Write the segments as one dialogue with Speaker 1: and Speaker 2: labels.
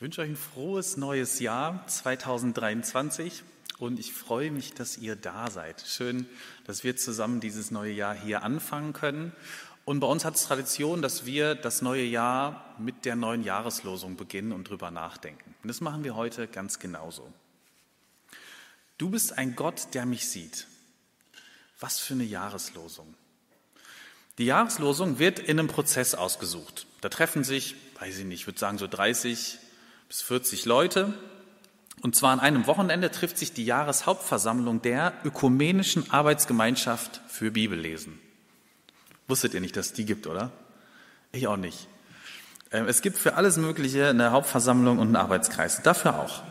Speaker 1: Ich wünsche euch ein frohes neues Jahr 2023 und ich freue mich, dass ihr da seid. Schön, dass wir zusammen dieses neue Jahr hier anfangen können. Und bei uns hat es Tradition, dass wir das neue Jahr mit der neuen Jahreslosung beginnen und drüber nachdenken. Und das machen wir heute ganz genauso. Du bist ein Gott, der mich sieht. Was für eine Jahreslosung. Die Jahreslosung wird in einem Prozess ausgesucht. Da treffen sich, weiß ich nicht, ich würde sagen so 30 bis 40 Leute. Und zwar an einem Wochenende trifft sich die Jahreshauptversammlung der Ökumenischen Arbeitsgemeinschaft für Bibellesen. Wusstet ihr nicht, dass es die gibt, oder? Ich auch nicht. Ähm, es gibt für alles Mögliche eine Hauptversammlung und einen Arbeitskreis. Dafür auch.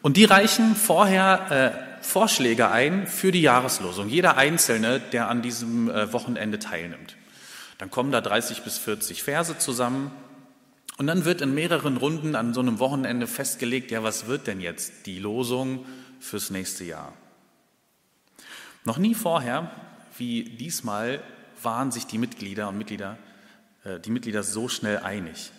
Speaker 1: Und die reichen vorher äh, Vorschläge ein für die Jahreslosung. Jeder Einzelne, der an diesem äh, Wochenende teilnimmt. Dann kommen da 30 bis 40 Verse zusammen und dann wird in mehreren Runden an so einem Wochenende festgelegt, ja, was wird denn jetzt die Losung fürs nächste Jahr? Noch nie vorher, wie diesmal, waren sich die Mitglieder und Mitglieder, äh, die Mitglieder so schnell einig.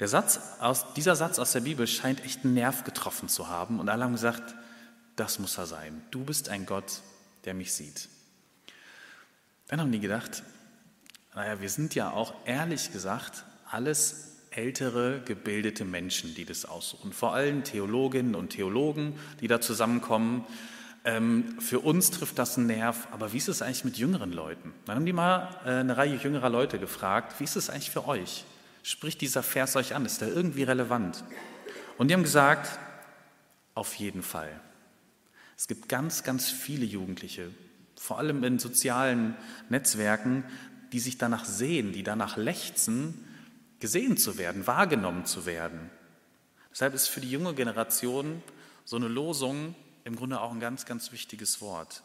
Speaker 1: Der Satz aus, dieser Satz aus der Bibel scheint echt einen Nerv getroffen zu haben und alle haben gesagt, das muss er sein. Du bist ein Gott, der mich sieht. Dann haben die gedacht, naja, wir sind ja auch ehrlich gesagt alles ältere, gebildete Menschen, die das aussuchen. Vor allem Theologinnen und Theologen, die da zusammenkommen. Ähm, für uns trifft das einen Nerv, aber wie ist es eigentlich mit jüngeren Leuten? Dann haben die mal äh, eine Reihe jüngerer Leute gefragt, wie ist es eigentlich für euch? Spricht dieser Vers euch an? Ist der irgendwie relevant? Und die haben gesagt, auf jeden Fall. Es gibt ganz, ganz viele Jugendliche, vor allem in sozialen Netzwerken, die sich danach sehen, die danach lechzen, gesehen zu werden, wahrgenommen zu werden. Deshalb ist für die junge Generation so eine Losung im Grunde auch ein ganz, ganz wichtiges Wort.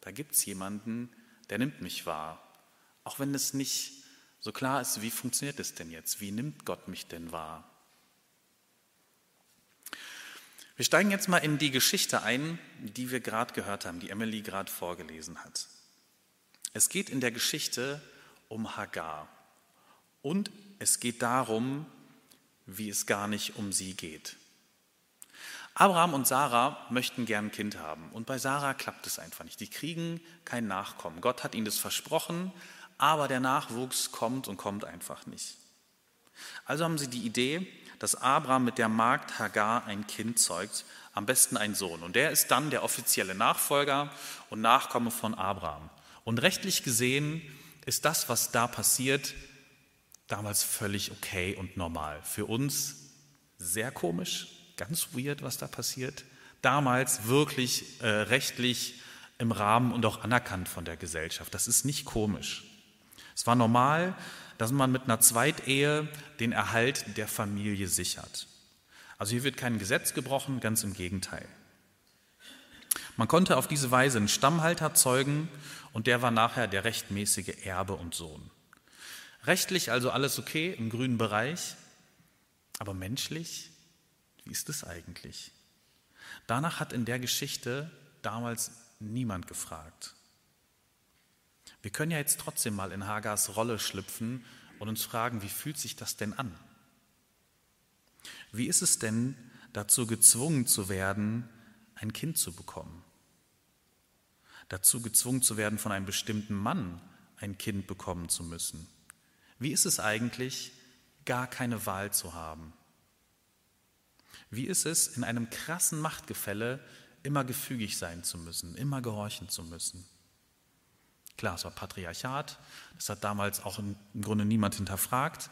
Speaker 1: Da gibt es jemanden, der nimmt mich wahr. Auch wenn es nicht so klar ist, wie funktioniert es denn jetzt? Wie nimmt Gott mich denn wahr? Wir steigen jetzt mal in die Geschichte ein, die wir gerade gehört haben, die Emily gerade vorgelesen hat. Es geht in der Geschichte um Hagar und es geht darum, wie es gar nicht um sie geht. Abraham und Sarah möchten gern ein Kind haben und bei Sarah klappt es einfach nicht. Die kriegen kein Nachkommen. Gott hat ihnen das versprochen, aber der Nachwuchs kommt und kommt einfach nicht. Also haben sie die Idee, dass Abraham mit der Magd Hagar ein Kind zeugt, am besten ein Sohn. Und der ist dann der offizielle Nachfolger und Nachkomme von Abraham. Und rechtlich gesehen ist das, was da passiert, damals völlig okay und normal. Für uns sehr komisch, ganz weird, was da passiert. Damals wirklich äh, rechtlich im Rahmen und auch anerkannt von der Gesellschaft. Das ist nicht komisch. Es war normal, dass man mit einer Zweitehe den Erhalt der Familie sichert. Also hier wird kein Gesetz gebrochen, ganz im Gegenteil. Man konnte auf diese Weise einen Stammhalter zeugen und der war nachher der rechtmäßige Erbe und Sohn. Rechtlich also alles okay im grünen Bereich, aber menschlich, wie ist es eigentlich? Danach hat in der Geschichte damals niemand gefragt. Wir können ja jetzt trotzdem mal in Hagars Rolle schlüpfen und uns fragen, wie fühlt sich das denn an? Wie ist es denn, dazu gezwungen zu werden, ein Kind zu bekommen? Dazu gezwungen zu werden, von einem bestimmten Mann ein Kind bekommen zu müssen? Wie ist es eigentlich, gar keine Wahl zu haben? Wie ist es, in einem krassen Machtgefälle immer gefügig sein zu müssen, immer gehorchen zu müssen? Klar, es war Patriarchat, das hat damals auch im Grunde niemand hinterfragt.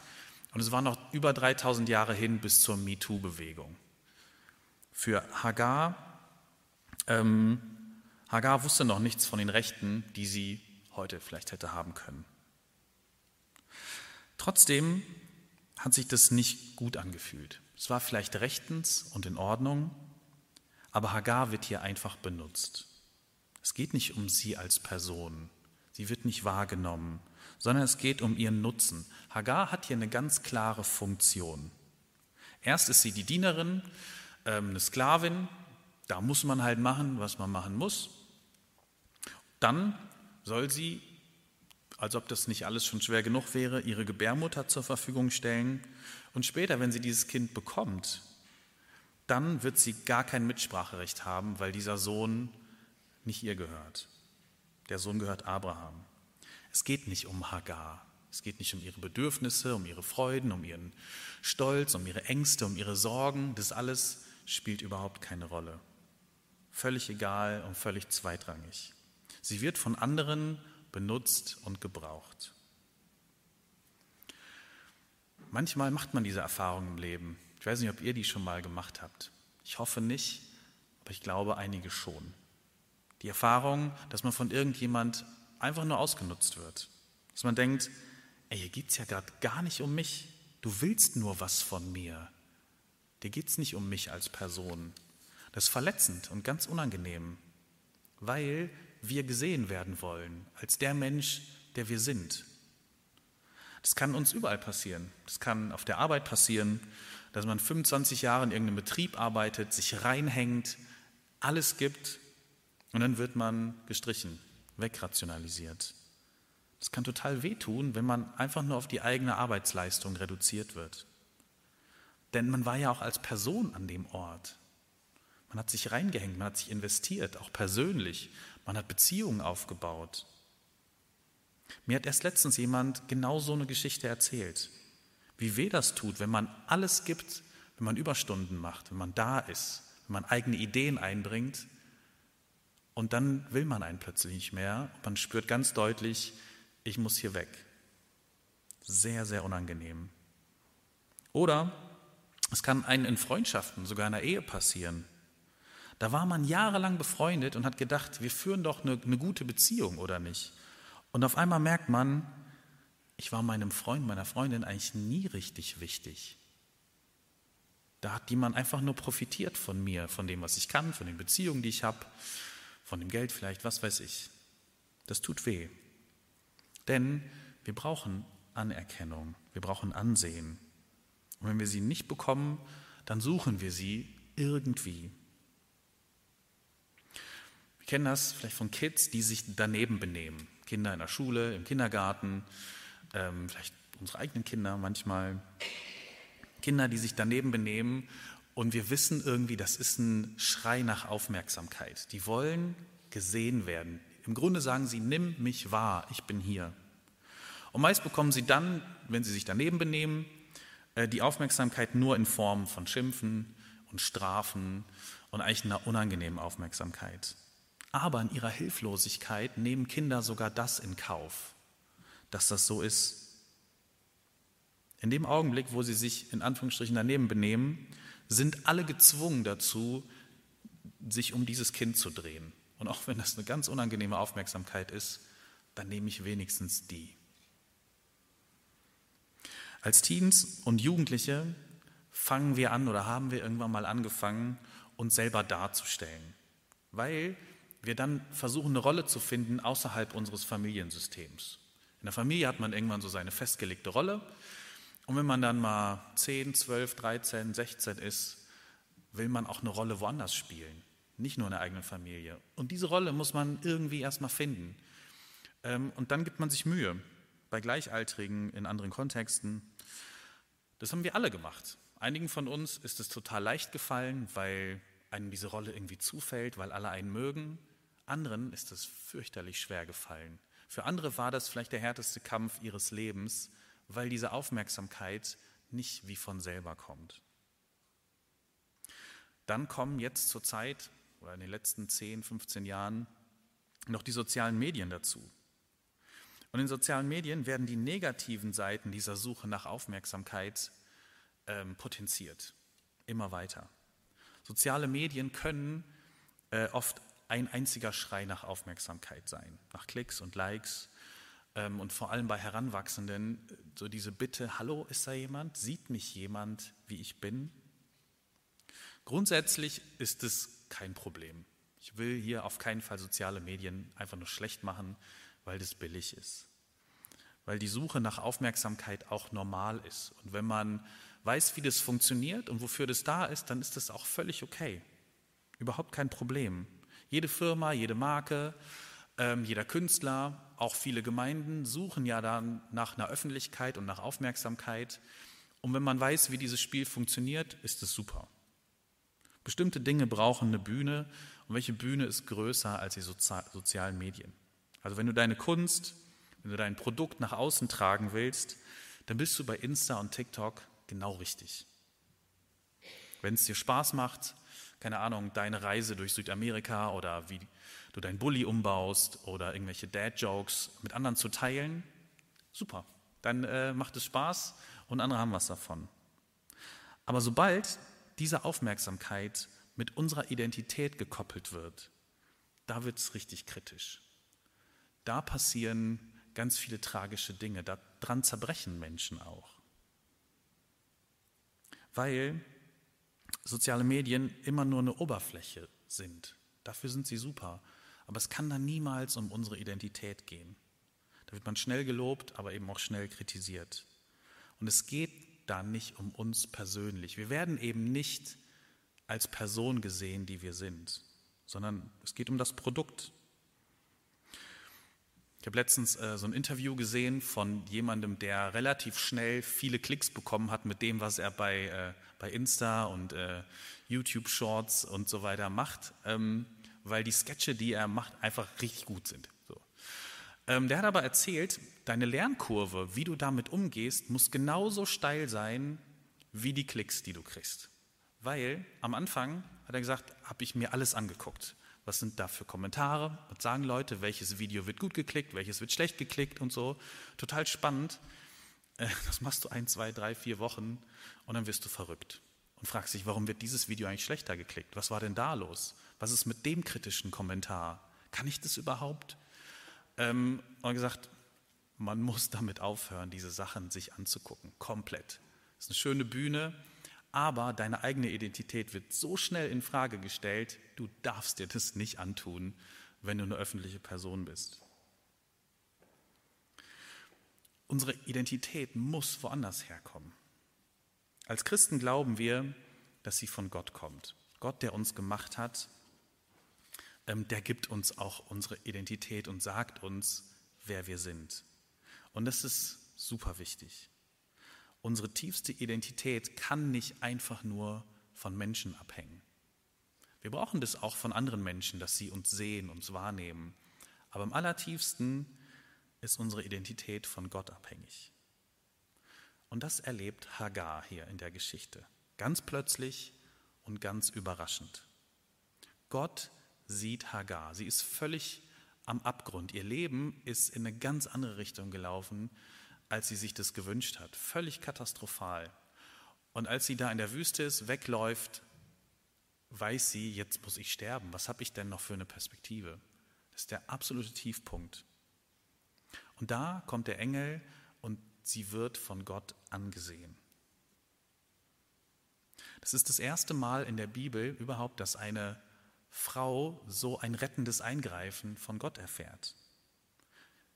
Speaker 1: Und es war noch über 3000 Jahre hin bis zur MeToo-Bewegung. Für Hagar, ähm, Hagar wusste noch nichts von den Rechten, die sie heute vielleicht hätte haben können. Trotzdem hat sich das nicht gut angefühlt. Es war vielleicht rechtens und in Ordnung, aber Hagar wird hier einfach benutzt. Es geht nicht um sie als Person. Sie wird nicht wahrgenommen, sondern es geht um ihren Nutzen. Hagar hat hier eine ganz klare Funktion. Erst ist sie die Dienerin, ähm, eine Sklavin, da muss man halt machen, was man machen muss. Dann soll sie als ob das nicht alles schon schwer genug wäre, ihre Gebärmutter zur Verfügung stellen. Und später, wenn sie dieses Kind bekommt, dann wird sie gar kein Mitspracherecht haben, weil dieser Sohn nicht ihr gehört. Der Sohn gehört Abraham. Es geht nicht um Hagar. Es geht nicht um ihre Bedürfnisse, um ihre Freuden, um ihren Stolz, um ihre Ängste, um ihre Sorgen. Das alles spielt überhaupt keine Rolle. Völlig egal und völlig zweitrangig. Sie wird von anderen benutzt und gebraucht. Manchmal macht man diese Erfahrung im Leben. Ich weiß nicht, ob ihr die schon mal gemacht habt. Ich hoffe nicht, aber ich glaube einige schon. Die Erfahrung, dass man von irgendjemand einfach nur ausgenutzt wird. Dass man denkt, ey, hier geht es ja gerade gar nicht um mich. Du willst nur was von mir. Dir geht es nicht um mich als Person. Das ist verletzend und ganz unangenehm, weil wir gesehen werden wollen als der Mensch, der wir sind. Das kann uns überall passieren. Das kann auf der Arbeit passieren, dass man 25 Jahre in irgendeinem Betrieb arbeitet, sich reinhängt, alles gibt und dann wird man gestrichen, wegrationalisiert. Das kann total wehtun, wenn man einfach nur auf die eigene Arbeitsleistung reduziert wird. Denn man war ja auch als Person an dem Ort. Man hat sich reingehängt, man hat sich investiert, auch persönlich. Man hat Beziehungen aufgebaut. Mir hat erst letztens jemand genau so eine Geschichte erzählt. Wie weh das tut, wenn man alles gibt, wenn man Überstunden macht, wenn man da ist, wenn man eigene Ideen einbringt und dann will man einen plötzlich nicht mehr. Man spürt ganz deutlich, ich muss hier weg. Sehr, sehr unangenehm. Oder es kann einen in Freundschaften, sogar in einer Ehe passieren. Da war man jahrelang befreundet und hat gedacht, wir führen doch eine, eine gute Beziehung oder nicht. Und auf einmal merkt man, ich war meinem Freund, meiner Freundin eigentlich nie richtig wichtig. Da hat jemand einfach nur profitiert von mir, von dem, was ich kann, von den Beziehungen, die ich habe, von dem Geld vielleicht, was weiß ich. Das tut weh. Denn wir brauchen Anerkennung, wir brauchen Ansehen. Und wenn wir sie nicht bekommen, dann suchen wir sie irgendwie. Wir kennen das vielleicht von Kids, die sich daneben benehmen. Kinder in der Schule, im Kindergarten, ähm, vielleicht unsere eigenen Kinder manchmal. Kinder, die sich daneben benehmen und wir wissen irgendwie, das ist ein Schrei nach Aufmerksamkeit. Die wollen gesehen werden. Im Grunde sagen sie, nimm mich wahr, ich bin hier. Und meist bekommen sie dann, wenn sie sich daneben benehmen, äh, die Aufmerksamkeit nur in Form von Schimpfen und Strafen und eigentlich einer unangenehmen Aufmerksamkeit. Aber in ihrer Hilflosigkeit nehmen Kinder sogar das in Kauf, dass das so ist. In dem Augenblick, wo sie sich in Anführungsstrichen daneben benehmen, sind alle gezwungen dazu, sich um dieses Kind zu drehen. Und auch wenn das eine ganz unangenehme Aufmerksamkeit ist, dann nehme ich wenigstens die. Als Teens und Jugendliche fangen wir an oder haben wir irgendwann mal angefangen, uns selber darzustellen, weil wir dann versuchen, eine Rolle zu finden außerhalb unseres Familiensystems. In der Familie hat man irgendwann so seine festgelegte Rolle. Und wenn man dann mal 10, 12, 13, 16 ist, will man auch eine Rolle woanders spielen, nicht nur in der eigenen Familie. Und diese Rolle muss man irgendwie erstmal finden. Ähm, und dann gibt man sich Mühe, bei Gleichaltrigen in anderen Kontexten. Das haben wir alle gemacht. Einigen von uns ist es total leicht gefallen, weil einem diese Rolle irgendwie zufällt, weil alle einen mögen. Anderen ist es fürchterlich schwer gefallen. Für andere war das vielleicht der härteste Kampf ihres Lebens, weil diese Aufmerksamkeit nicht wie von selber kommt. Dann kommen jetzt zur Zeit oder in den letzten 10, 15 Jahren noch die sozialen Medien dazu. Und in sozialen Medien werden die negativen Seiten dieser Suche nach Aufmerksamkeit ähm, potenziert, immer weiter. Soziale Medien können äh, oft ein einziger Schrei nach Aufmerksamkeit sein, nach Klicks und Likes. Ähm, und vor allem bei Heranwachsenden so diese Bitte, hallo, ist da jemand? Sieht mich jemand, wie ich bin? Grundsätzlich ist es kein Problem. Ich will hier auf keinen Fall soziale Medien einfach nur schlecht machen, weil das billig ist. Weil die Suche nach Aufmerksamkeit auch normal ist. Und wenn man weiß, wie das funktioniert und wofür das da ist, dann ist das auch völlig okay. Überhaupt kein Problem. Jede Firma, jede Marke Ähm, jeder Künstler, auch viele Gemeinden suchen ja dann nach einer Öffentlichkeit und nach Aufmerksamkeit. Und wenn man weiß, wie dieses Spiel funktioniert, ist es super. Bestimmte Dinge brauchen eine Bühne und welche Bühne ist größer als die sozialen Medien? Also wenn du deine Kunst, wenn du dein Produkt nach außen tragen willst, dann bist du bei Insta und TikTok genau richtig. Wenn es dir Spaß macht, keine Ahnung, deine Reise durch Südamerika oder wie du dein Bulli umbaust oder irgendwelche Dad-Jokes mit anderen zu teilen, super. Dann äh, macht es Spaß und andere haben was davon. Aber sobald diese Aufmerksamkeit mit unserer Identität gekoppelt wird, da wird es richtig kritisch. Da passieren ganz viele tragische Dinge, daran zerbrechen Menschen auch. Weil soziale Medien immer nur eine Oberfläche sind. Dafür sind sie super. Aber es kann dann niemals um unsere Identität gehen. Da wird man schnell gelobt, aber eben auch schnell kritisiert. Und es geht da nicht um uns persönlich. Wir werden eben nicht als Person gesehen, die wir sind, sondern es geht um das Produkt. Ich habe letztens äh, so ein Interview gesehen von jemandem, der relativ schnell viele Klicks bekommen hat mit dem, was er bei, äh, bei Insta und äh, YouTube Shorts und so weiter macht, ähm, weil die Sketche, die er macht, einfach richtig gut sind. So. Ähm, der hat aber erzählt, deine Lernkurve, wie du damit umgehst, muss genauso steil sein wie die Klicks, die du kriegst. Weil am Anfang, hat er gesagt, habe ich mir alles angeguckt. Was sind da für Kommentare? Was sagen Leute? Welches Video wird gut geklickt? Welches wird schlecht geklickt und so? Total spannend. Äh, das machst du ein, zwei, drei, vier Wochen und dann wirst du verrückt und fragst dich, warum wird dieses Video eigentlich schlechter geklickt? Was war denn da los? Was ist mit dem kritischen Kommentar? Kann ich das überhaupt? Ähm, und gesagt, man muss damit aufhören, diese Sachen sich anzugucken. Komplett. Das ist eine schöne Bühne, aber deine eigene Identität wird so schnell in Frage gestellt, du darfst dir das nicht antun, wenn du eine öffentliche Person bist. Unsere Identität muss woanders herkommen. Als Christen glauben wir, dass sie von Gott kommt. Gott, der uns gemacht hat, ähm, der gibt uns auch unsere Identität und sagt uns, wer wir sind. Und das ist super wichtig. Unsere tiefste Identität kann nicht einfach nur von Menschen abhängen. Wir brauchen das auch von anderen Menschen, dass sie uns sehen, uns wahrnehmen. Aber im allertiefsten ist unsere Identität von Gott abhängig. Und das erlebt Hagar hier in der Geschichte. Ganz plötzlich und ganz überraschend. Gott sieht Hagar. Sie ist völlig am Abgrund. Ihr Leben ist in eine ganz andere Richtung gelaufen, als sie sich das gewünscht hat. Völlig katastrophal. Und als sie da in der Wüste ist, wegläuft, weiß sie, jetzt muss ich sterben. Was habe ich denn noch für eine Perspektive? Das ist der absolute Tiefpunkt. Und da kommt der Engel und sie wird von Gott angesehen. Das ist das erste Mal in der Bibel überhaupt, dass eine Frau so ein rettendes Eingreifen von Gott erfährt.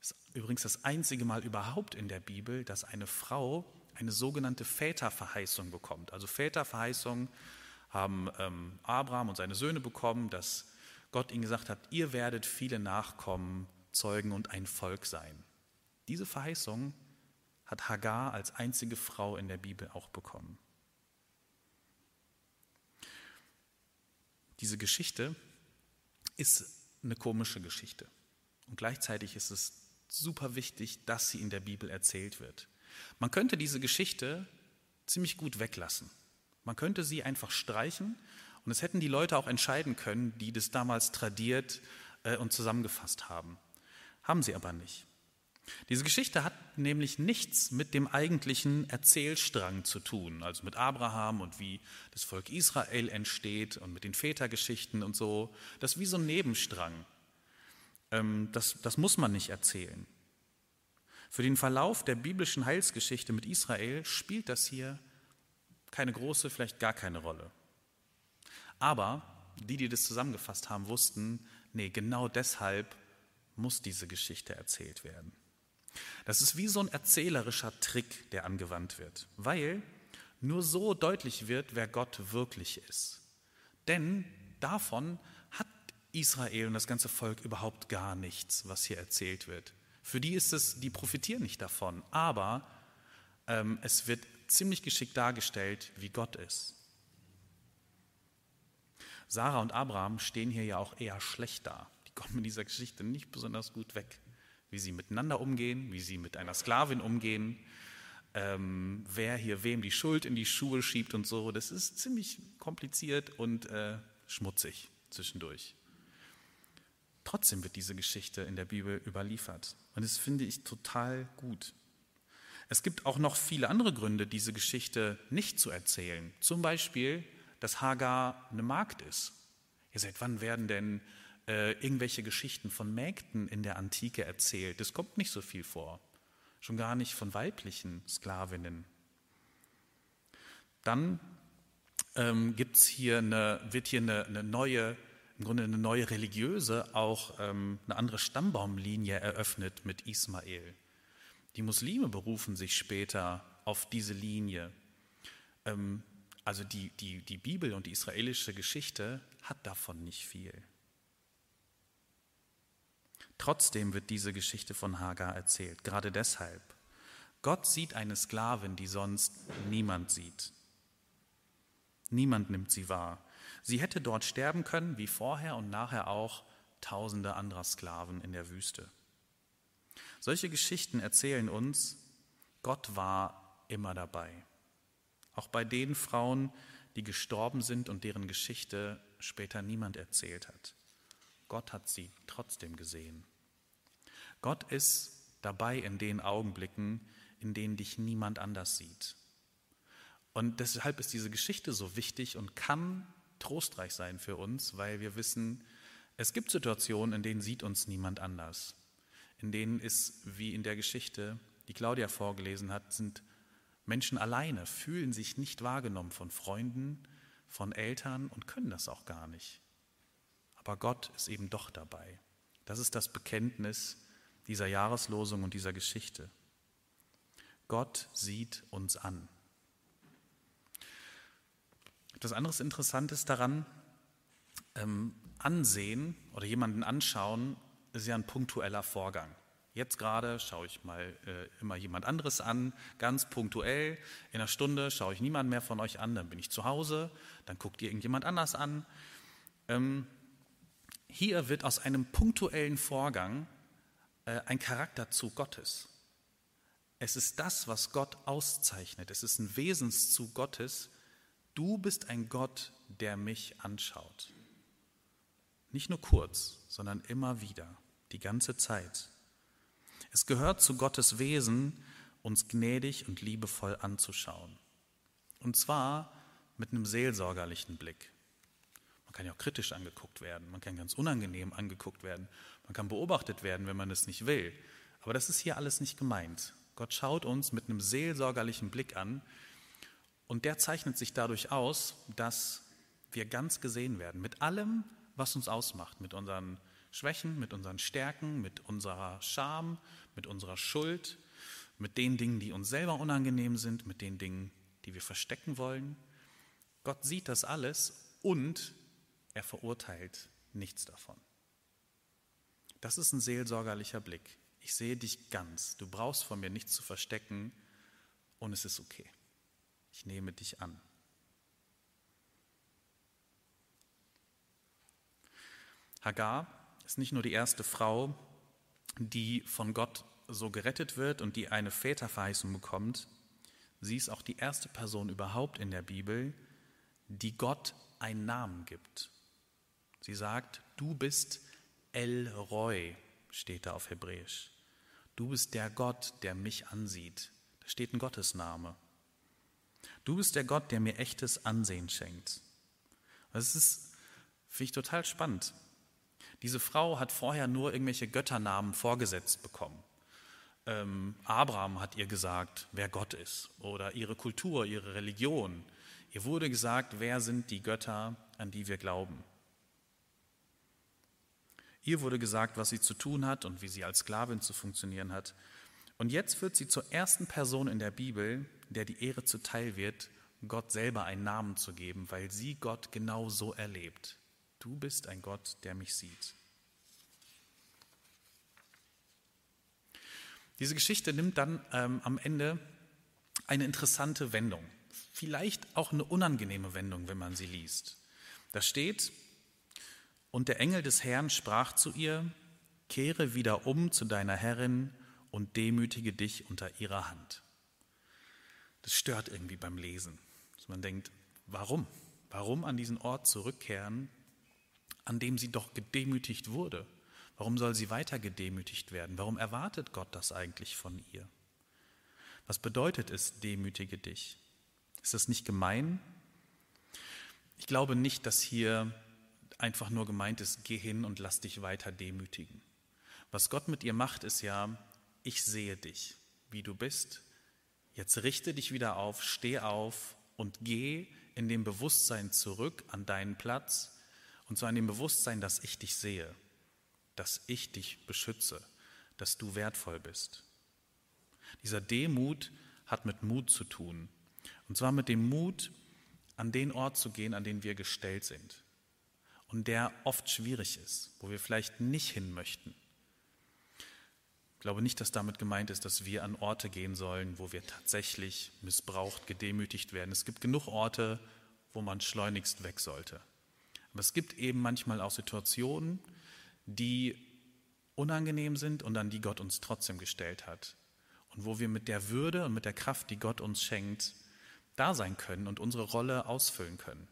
Speaker 1: Das ist übrigens das einzige Mal überhaupt in der Bibel, dass eine Frau eine sogenannte Väterverheißung bekommt. Also Väterverheißung haben ähm, Abraham und seine Söhne bekommen, dass Gott ihnen gesagt hat, ihr werdet viele Nachkommen zeugen und ein Volk sein. Diese Verheißung hat Hagar als einzige Frau in der Bibel auch bekommen. Diese Geschichte ist eine komische Geschichte. Und gleichzeitig ist es super wichtig, dass sie in der Bibel erzählt wird. Man könnte diese Geschichte ziemlich gut weglassen. Man könnte sie einfach streichen und es hätten die Leute auch entscheiden können, die das damals tradiert äh, und zusammengefasst haben. Haben sie aber nicht. Diese Geschichte hat nämlich nichts mit dem eigentlichen Erzählstrang zu tun, also mit Abraham und wie das Volk Israel entsteht und mit den Vätergeschichten und so. Das ist wie so ein Nebenstrang. Ähm, das, das muss man nicht erzählen. Für den Verlauf der biblischen Heilsgeschichte mit Israel spielt das hier keine große, vielleicht gar keine Rolle. Aber die, die das zusammengefasst haben, wussten, nee, genau deshalb muss diese Geschichte erzählt werden. Das ist wie so ein erzählerischer Trick, der angewandt wird, weil nur so deutlich wird, wer Gott wirklich ist. Denn davon Israel und das ganze Volk überhaupt gar nichts, was hier erzählt wird. Für die ist es, die profitieren nicht davon, aber ähm, es wird ziemlich geschickt dargestellt, wie Gott ist. Sarah und Abraham stehen hier ja auch eher schlecht da. Die kommen in dieser Geschichte nicht besonders gut weg. Wie sie miteinander umgehen, wie sie mit einer Sklavin umgehen, ähm, wer hier wem die Schuld in die Schuhe schiebt und so. Das ist ziemlich kompliziert und äh, schmutzig zwischendurch. Trotzdem wird diese Geschichte in der Bibel überliefert. Und das finde ich total gut. Es gibt auch noch viele andere Gründe, diese Geschichte nicht zu erzählen. Zum Beispiel, dass Hagar eine Magd ist. Ja, seit wann werden denn äh, irgendwelche Geschichten von Mägden in der Antike erzählt? Das kommt nicht so viel vor. Schon gar nicht von weiblichen Sklavinnen. Dann ähm, gibt's hier eine, wird hier eine, eine, neue, im Grunde eine neue religiöse, auch ähm, eine andere Stammbaumlinie eröffnet mit Ismael. Die Muslime berufen sich später auf diese Linie. Ähm, also die, die, die Bibel und die israelische Geschichte hat davon nicht viel. Trotzdem wird diese Geschichte von Hagar erzählt, gerade deshalb. Gott sieht eine Sklavin, die sonst niemand sieht. Niemand nimmt sie wahr. Sie hätte dort sterben können, wie vorher und nachher auch tausende anderer Sklaven in der Wüste. Solche Geschichten erzählen uns, Gott war immer dabei. Auch bei den Frauen, die gestorben sind und deren Geschichte später niemand erzählt hat. Gott hat sie trotzdem gesehen. Gott ist dabei in den Augenblicken, in denen dich niemand anders sieht. Und deshalb ist diese Geschichte so wichtig und kann trostreich sein für uns, weil wir wissen, es gibt Situationen, in denen sieht uns niemand anders in denen ist, wie in der Geschichte, die Claudia vorgelesen hat, sind Menschen alleine, fühlen sich nicht wahrgenommen von Freunden, von Eltern und können das auch gar nicht. Aber Gott ist eben doch dabei. Das ist das Bekenntnis dieser Jahreslosung und dieser Geschichte. Gott sieht uns an. Etwas anderes Interessantes daran, ähm, ansehen oder jemanden anschauen, ist ja ein punktueller Vorgang. Jetzt gerade schaue ich mal äh, immer jemand anderes an, ganz punktuell. In einer Stunde schaue ich niemand mehr von euch an, dann bin ich zu Hause, dann guckt ihr irgendjemand anders an. Ähm, hier wird aus einem punktuellen Vorgang äh, ein Charakterzug Gottes. Es ist das, was Gott auszeichnet. Es ist ein Wesenszug Gottes. Du bist ein Gott, der mich anschaut. Nicht nur kurz, sondern immer wieder die ganze Zeit. Es gehört zu Gottes Wesen, uns gnädig und liebevoll anzuschauen. Und zwar mit einem seelsorgerlichen Blick. Man kann ja auch kritisch angeguckt werden, man kann ganz unangenehm angeguckt werden, man kann beobachtet werden, wenn man es nicht will. Aber das ist hier alles nicht gemeint. Gott schaut uns mit einem seelsorgerlichen Blick an und der zeichnet sich dadurch aus, dass wir ganz gesehen werden, mit allem, was uns ausmacht, mit unseren Schwächen, mit unseren Stärken, mit unserer Scham, mit unserer Schuld, mit den Dingen, die uns selber unangenehm sind, mit den Dingen, die wir verstecken wollen. Gott sieht das alles und er verurteilt nichts davon. Das ist ein seelsorgerlicher Blick. Ich sehe dich ganz. Du brauchst von mir nichts zu verstecken und es ist okay. Ich nehme dich an. Hagar ist nicht nur die erste Frau, die von Gott so gerettet wird und die eine Väterverheißung bekommt, sie ist auch die erste Person überhaupt in der Bibel, die Gott einen Namen gibt. Sie sagt, du bist El Roy, steht da auf Hebräisch. Du bist der Gott, der mich ansieht. Da steht ein Gottesname. Du bist der Gott, der mir echtes Ansehen schenkt. Das ist, finde ich, total spannend. Diese Frau hat vorher nur irgendwelche Götternamen vorgesetzt bekommen. Ähm, Abraham hat ihr gesagt, wer Gott ist oder ihre Kultur, ihre Religion. Ihr wurde gesagt, wer sind die Götter, an die wir glauben. Ihr wurde gesagt, was sie zu tun hat und wie sie als Sklavin zu funktionieren hat. Und jetzt wird sie zur ersten Person in der Bibel, der die Ehre zuteil wird, Gott selber einen Namen zu geben, weil sie Gott genau so erlebt. Du bist ein Gott, der mich sieht. Diese Geschichte nimmt dann ähm, am Ende eine interessante Wendung, vielleicht auch eine unangenehme Wendung, wenn man sie liest. Da steht, und der Engel des Herrn sprach zu ihr, kehre wieder um zu deiner Herrin und demütige dich unter ihrer Hand. Das stört irgendwie beim Lesen. Dass man denkt, warum? Warum an diesen Ort zurückkehren, an dem sie doch gedemütigt wurde? Warum soll sie weiter gedemütigt werden? Warum erwartet Gott das eigentlich von ihr? Was bedeutet es, demütige dich? Ist das nicht gemein? Ich glaube nicht, dass hier einfach nur gemeint ist, geh hin und lass dich weiter demütigen. Was Gott mit ihr macht, ist ja, ich sehe dich, wie du bist. Jetzt richte dich wieder auf, steh auf und geh in dem Bewusstsein zurück an deinen Platz und so an dem Bewusstsein, dass ich dich sehe dass ich dich beschütze, dass du wertvoll bist. Dieser Demut hat mit Mut zu tun. Und zwar mit dem Mut, an den Ort zu gehen, an den wir gestellt sind. Und der oft schwierig ist, wo wir vielleicht nicht hin möchten. Ich glaube nicht, dass damit gemeint ist, dass wir an Orte gehen sollen, wo wir tatsächlich missbraucht, gedemütigt werden. Es gibt genug Orte, wo man schleunigst weg sollte. Aber es gibt eben manchmal auch Situationen, die unangenehm sind und an die Gott uns trotzdem gestellt hat. Und wo wir mit der Würde und mit der Kraft, die Gott uns schenkt, da sein können und unsere Rolle ausfüllen können.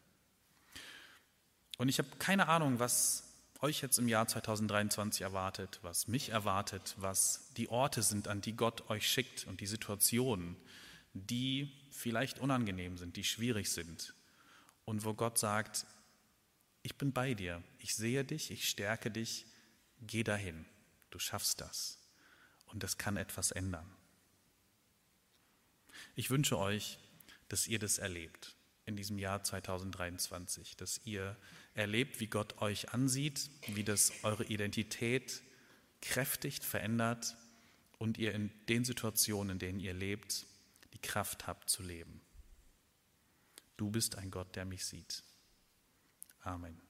Speaker 1: Und ich habe keine Ahnung, was euch jetzt im Jahr 2023 erwartet, was mich erwartet, was die Orte sind, an die Gott euch schickt und die Situationen, die vielleicht unangenehm sind, die schwierig sind und wo Gott sagt, ich bin bei dir, ich sehe dich, ich stärke dich, geh dahin, du schaffst das. Und das kann etwas ändern. Ich wünsche euch, dass ihr das erlebt in diesem Jahr 2023, dass ihr erlebt, wie Gott euch ansieht, wie das eure Identität kräftigt, verändert und ihr in den Situationen, in denen ihr lebt, die Kraft habt zu leben. Du bist ein Gott, der mich sieht. Amen.